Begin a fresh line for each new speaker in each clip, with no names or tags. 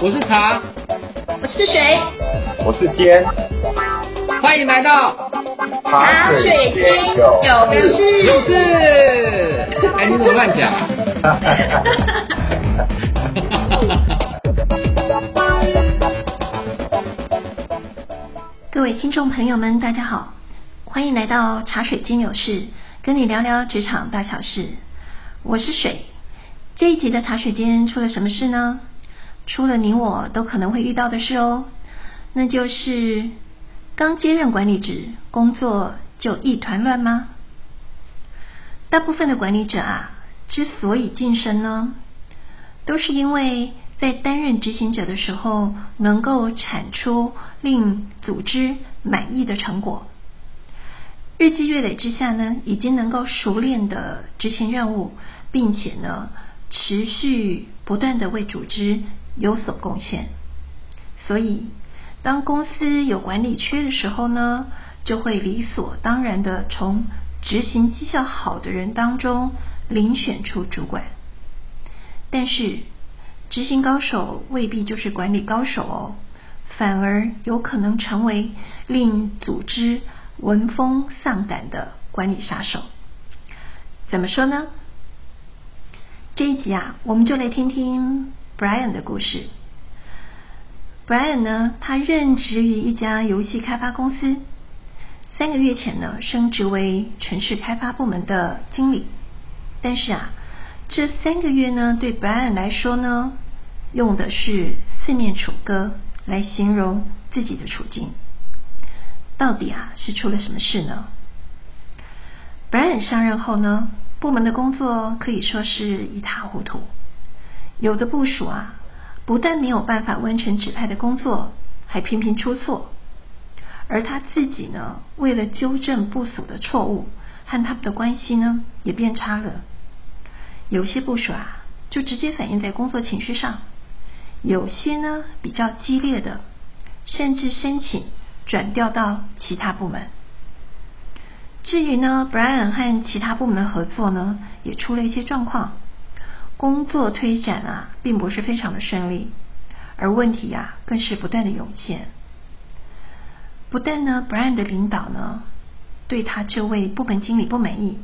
我是茶，
我是水，
我是尖，
欢迎来到
茶水间有事
有事。哎，你怎么乱讲？
各位听众朋友们，大家好，欢迎来到茶水间有事，跟你聊聊职场大小事。我是水。这一集的茶水间出了什么事呢？出了你我都可能会遇到的事哦，那就是刚接任管理职，工作就一团乱吗？大部分的管理者啊，之所以晋升呢，都是因为在担任执行者的时候，能够产出令组织满意的成果，日积月累之下呢，已经能够熟练的执行任务，并且呢。持续不断的为组织有所贡献，所以当公司有管理缺的时候呢，就会理所当然的从执行绩效好的人当中遴选出主管。但是执行高手未必就是管理高手哦，反而有可能成为令组织闻风丧胆的管理杀手。怎么说呢？这一集啊，我们就来听听 Brian 的故事。Brian 呢，他任职于一家游戏开发公司，三个月前呢，升职为城市开发部门的经理。但是啊，这三个月呢，对 Brian 来说呢，用的是四面楚歌来形容自己的处境。到底啊，是出了什么事呢？Brian 上任后呢？部门的工作可以说是一塌糊涂，有的部署啊，不但没有办法完成指派的工作，还频频出错。而他自己呢，为了纠正部署的错误，和他们的关系呢也变差了。有些部署啊，就直接反映在工作情绪上；有些呢，比较激烈的，甚至申请转调到其他部门。至于呢，Brian 和其他部门的合作呢，也出了一些状况，工作推展啊，并不是非常的顺利，而问题呀，更是不断的涌现。不但呢，Brian 的领导呢，对他这位部门经理不满意，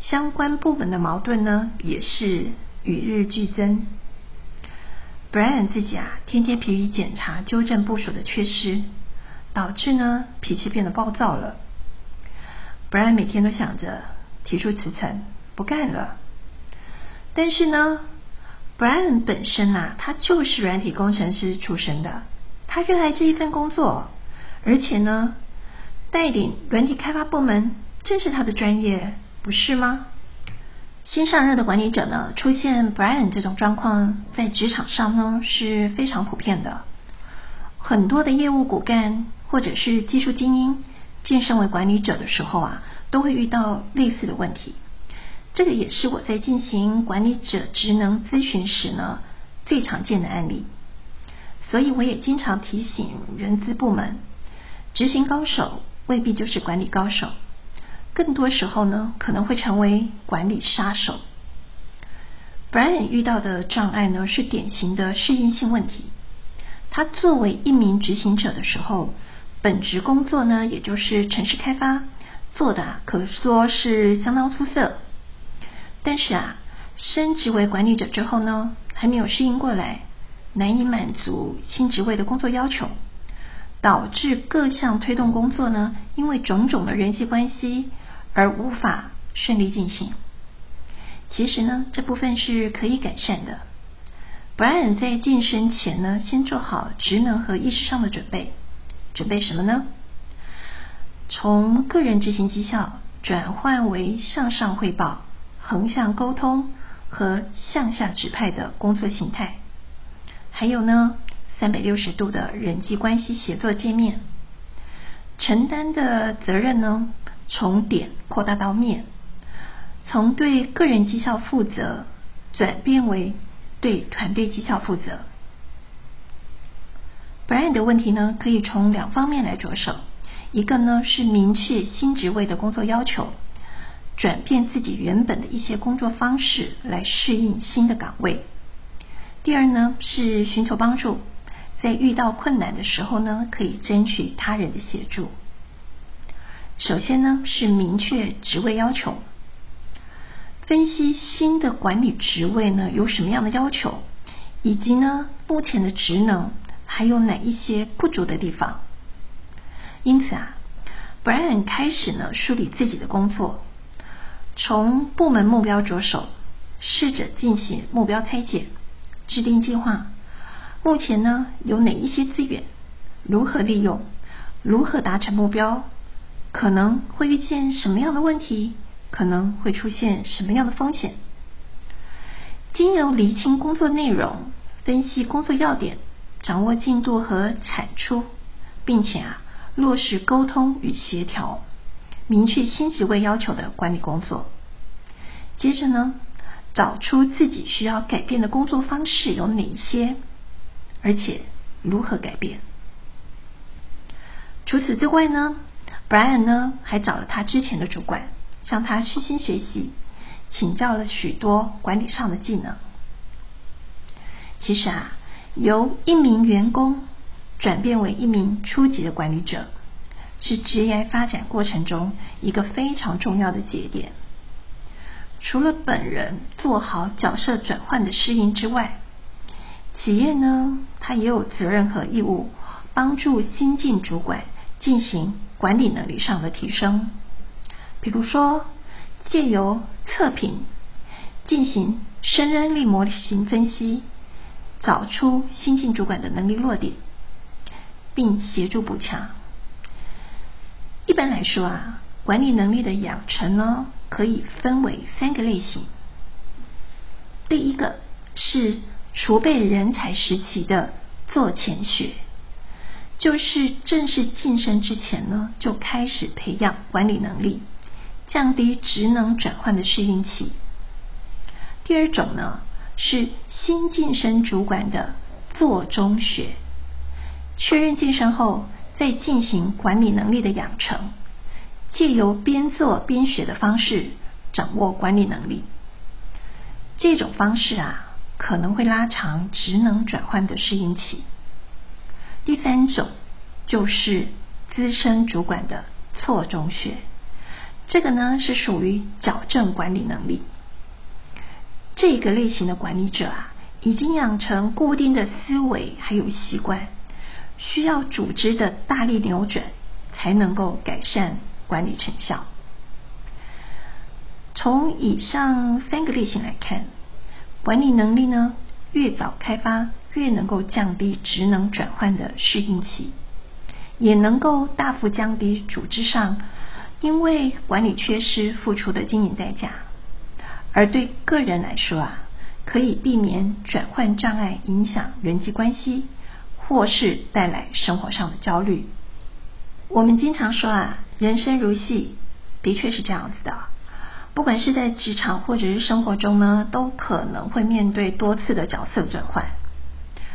相关部门的矛盾呢，也是与日俱增。Brian 自己啊，天天疲于检查、纠正部署的缺失，导致呢，脾气变得暴躁了。布莱恩每天都想着提出辞呈，不干了。但是呢，，Brian 本身啊，他就是软体工程师出身的，他热爱这一份工作，而且呢，带领软体开发部门正是他的专业，不是吗？新上任的管理者呢，出现 Brian 这种状况，在职场上呢是非常普遍的，很多的业务骨干或者是技术精英。晋升为管理者的时候啊，都会遇到类似的问题。这个也是我在进行管理者职能咨询时呢最常见的案例。所以我也经常提醒人资部门，执行高手未必就是管理高手，更多时候呢可能会成为管理杀手。Brian 遇到的障碍呢是典型的适应性问题。他作为一名执行者的时候。本职工作呢，也就是城市开发，做的可说是相当出色。但是啊，升职为管理者之后呢，还没有适应过来，难以满足新职位的工作要求，导致各项推动工作呢，因为种种的人际关系而无法顺利进行。其实呢，这部分是可以改善的。Brian 在晋升前呢，先做好职能和意识上的准备。准备什么呢？从个人执行绩效转换为向上汇报、横向沟通和向下指派的工作形态，还有呢，三百六十度的人际关系协作界面，承担的责任呢，从点扩大到面，从对个人绩效负责转变为对团队绩效负责。Brian 的问题呢，可以从两方面来着手。一个呢是明确新职位的工作要求，转变自己原本的一些工作方式来适应新的岗位。第二呢是寻求帮助，在遇到困难的时候呢，可以争取他人的协助。首先呢是明确职位要求，分析新的管理职位呢有什么样的要求，以及呢目前的职能还有哪一些不足的地方。因此啊，Brian 开始呢梳理自己的工作，从部门目标着手，试着进行目标拆解。制定计划，目前呢有哪一些资源？如何利用？如何达成目标？可能会遇见什么样的问题？可能会出现什么样的风险？经由厘清工作内容，分析工作要点，掌握进度和产出，并且啊落实沟通与协调，明确新职位要求的管理工作。接着呢？找出自己需要改变的工作方式有哪些，而且如何改变。除此之外呢，Brian 呢还找了他之前的主管，向他虚心学习，请教了许多管理上的技能。其实啊，由一名员工转变为一名初级的管理者，是职业发展过程中一个非常重要的节点。除了本人做好角色转换的适应之外，企业呢，它也有责任和义务帮助新进主管进行管理能力上的提升。比如说，借由测评进行胜任力模型分析，找出新进主管的能力弱点，并协助补强。一般来说啊，管理能力的养成呢。可以分为三个类型。第一个是储备人才时期的做前学，就是正式晋升之前呢，就开始培养管理能力，降低职能转换的适应期。第二种呢是新晋升主管的做中学，确认晋升后再进行管理能力的养成。借由边做边学的方式掌握管理能力，这种方式啊可能会拉长职能转换的适应期。第三种就是资深主管的错中学，这个呢是属于矫正管理能力。这个类型的管理者啊，已经养成固定的思维还有习惯，需要组织的大力扭转才能够改善。管理成效。从以上三个类型来看，管理能力呢越早开发，越能够降低职能转换的适应期，也能够大幅降低组织上因为管理缺失付出的经营代价。而对个人来说啊，可以避免转换障碍影响人际关系，或是带来生活上的焦虑。我们经常说啊。人生如戏，的确是这样子的。不管是在职场或者是生活中呢，都可能会面对多次的角色转换，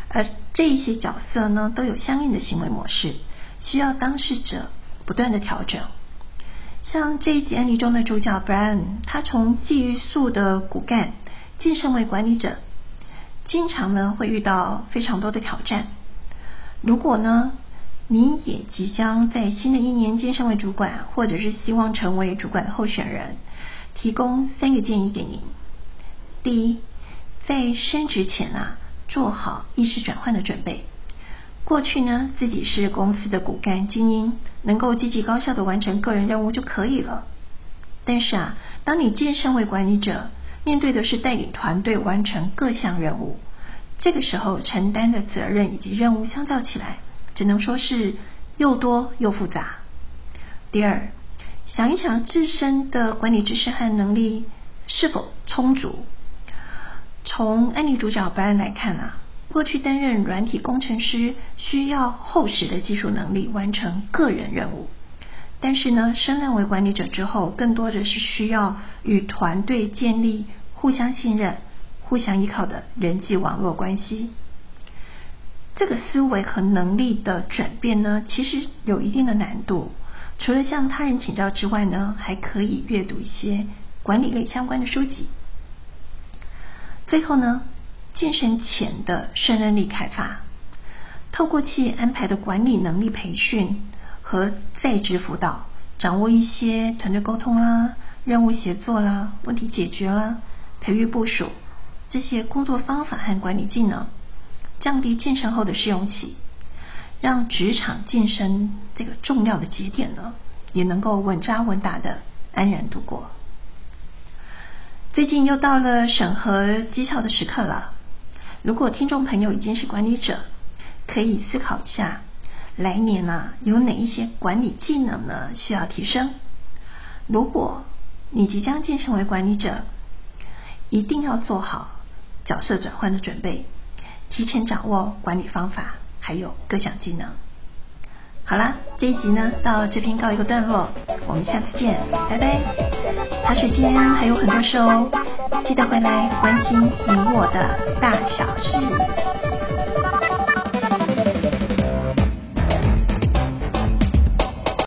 而这一些角色呢，都有相应的行为模式，需要当事者不断的调整。像这一集案例中的主角 Brian，他从技术的骨干晋升为管理者，经常呢会遇到非常多的挑战。如果呢？你也即将在新的一年晋升为主管，或者是希望成为主管的候选人，提供三个建议给您。第一，在升职前啊，做好意识转换的准备。过去呢，自己是公司的骨干精英，能够积极高效的完成个人任务就可以了。但是啊，当你晋升为管理者，面对的是带领团队完成各项任务，这个时候承担的责任以及任务相较起来。只能说是又多又复杂。第二，想一想自身的管理知识和能力是否充足。从安妮主角本案来看啊，过去担任软体工程师需要厚实的技术能力完成个人任务，但是呢，升任为管理者之后，更多的是需要与团队建立互相信任、互相依靠的人际网络关系。这个思维和能力的转变呢，其实有一定的难度。除了向他人请教之外呢，还可以阅读一些管理类相关的书籍。最后呢，健身前的胜任力开发，透过其安排的管理能力培训和在职辅导，掌握一些团队沟通啦、任务协作啦、问题解决啦、培育部署这些工作方法和管理技能，降低健身后的试用期，让职场晋升这个重要的节点呢，也能够稳扎稳打的安然度过。最近又到了审核绩效的时刻了。如果听众朋友已经是管理者，可以思考一下，来年呢有哪一些管理技能呢需要提升？如果你即将晋升为管理者，一定要做好角色转换的准备，提前掌握管理方法，还有各项技能。好啦，这一集呢到这边告一个段落，我们下次见，拜拜。茶水间还有很多事哦，记得回来关心你我的大小事。